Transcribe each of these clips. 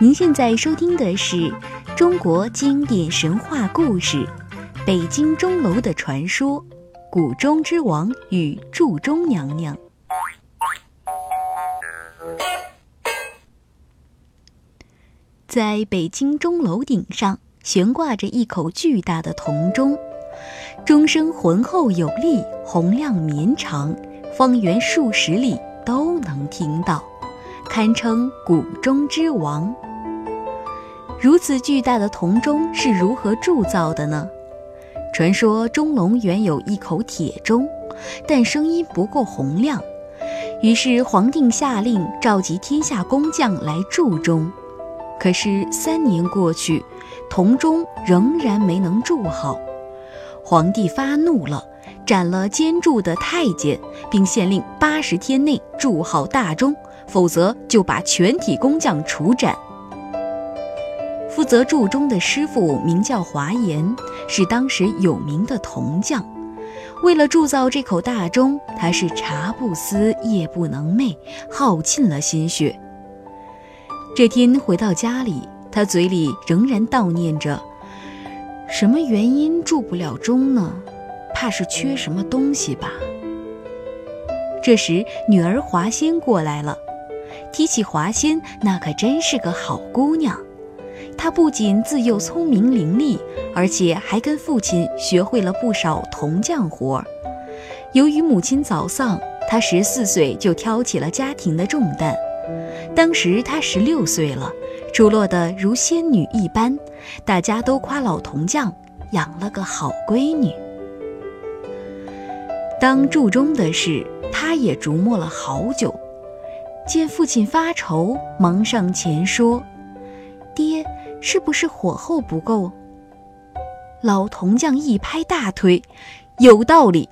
您现在收听的是中国经典神话故事《北京钟楼的传说》，古钟之王与祝钟娘娘。在北京钟楼顶上悬挂着一口巨大的铜钟，钟声浑厚有力，洪亮绵长，方圆数十里都能听到，堪称古中之王。如此巨大的铜钟是如何铸造的呢？传说钟龙原有一口铁钟，但声音不够洪亮，于是皇帝下令召集天下工匠来铸钟。可是三年过去，铜钟仍然没能铸好。皇帝发怒了，斩了监铸的太监，并限令八十天内铸好大钟，否则就把全体工匠处斩。负责铸钟的师傅名叫华严，是当时有名的铜匠。为了铸造这口大钟，他是茶不思夜不能寐，耗尽了心血。这天回到家里，他嘴里仍然悼念着：什么原因铸不了钟呢？怕是缺什么东西吧。这时，女儿华仙过来了。提起华仙，那可真是个好姑娘。她不仅自幼聪明伶俐，而且还跟父亲学会了不少铜匠活儿。由于母亲早丧，她十四岁就挑起了家庭的重担。当时她十六岁了，出落得如仙女一般，大家都夸老铜匠养了个好闺女。当铸钟的事，他也琢磨了好久。见父亲发愁，忙上前说：“爹。”是不是火候不够？老铜匠一拍大腿，有道理。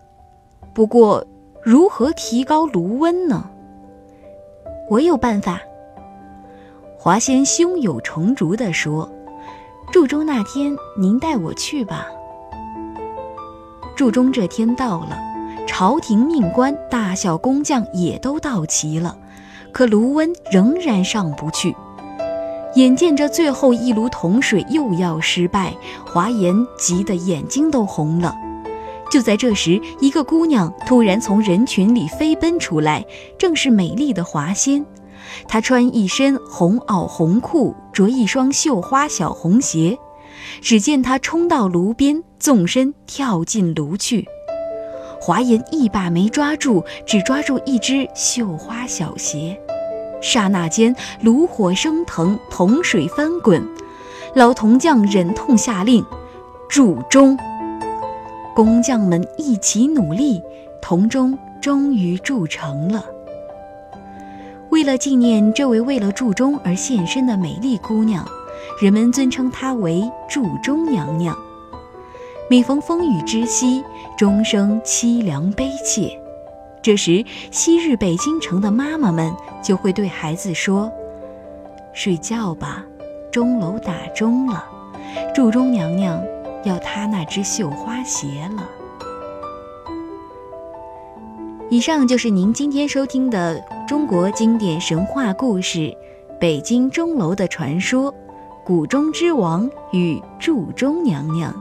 不过，如何提高炉温呢？我有办法。华仙胸有成竹地说：“铸钟那天，您带我去吧。”铸钟这天到了，朝廷命官、大小工匠也都到齐了，可炉温仍然上不去。眼见着最后一炉铜水又要失败，华严急得眼睛都红了。就在这时，一个姑娘突然从人群里飞奔出来，正是美丽的华仙。她穿一身红袄红裤，着一双绣花小红鞋。只见她冲到炉边，纵身跳进炉去。华严一把没抓住，只抓住一只绣花小鞋。刹那间，炉火升腾，铜水翻滚。老铜匠忍痛下令：“铸钟！”工匠们一起努力，铜钟终于铸成了。为了纪念这位为了铸钟而献身的美丽姑娘，人们尊称她为“铸钟娘娘”。每逢风雨之夕，钟声凄凉悲切。这时，昔日北京城的妈妈们就会对孩子说：“睡觉吧，钟楼打钟了，祝钟娘娘要她那只绣花鞋了。”以上就是您今天收听的中国经典神话故事《北京钟楼的传说》——古钟之王与祝中娘娘。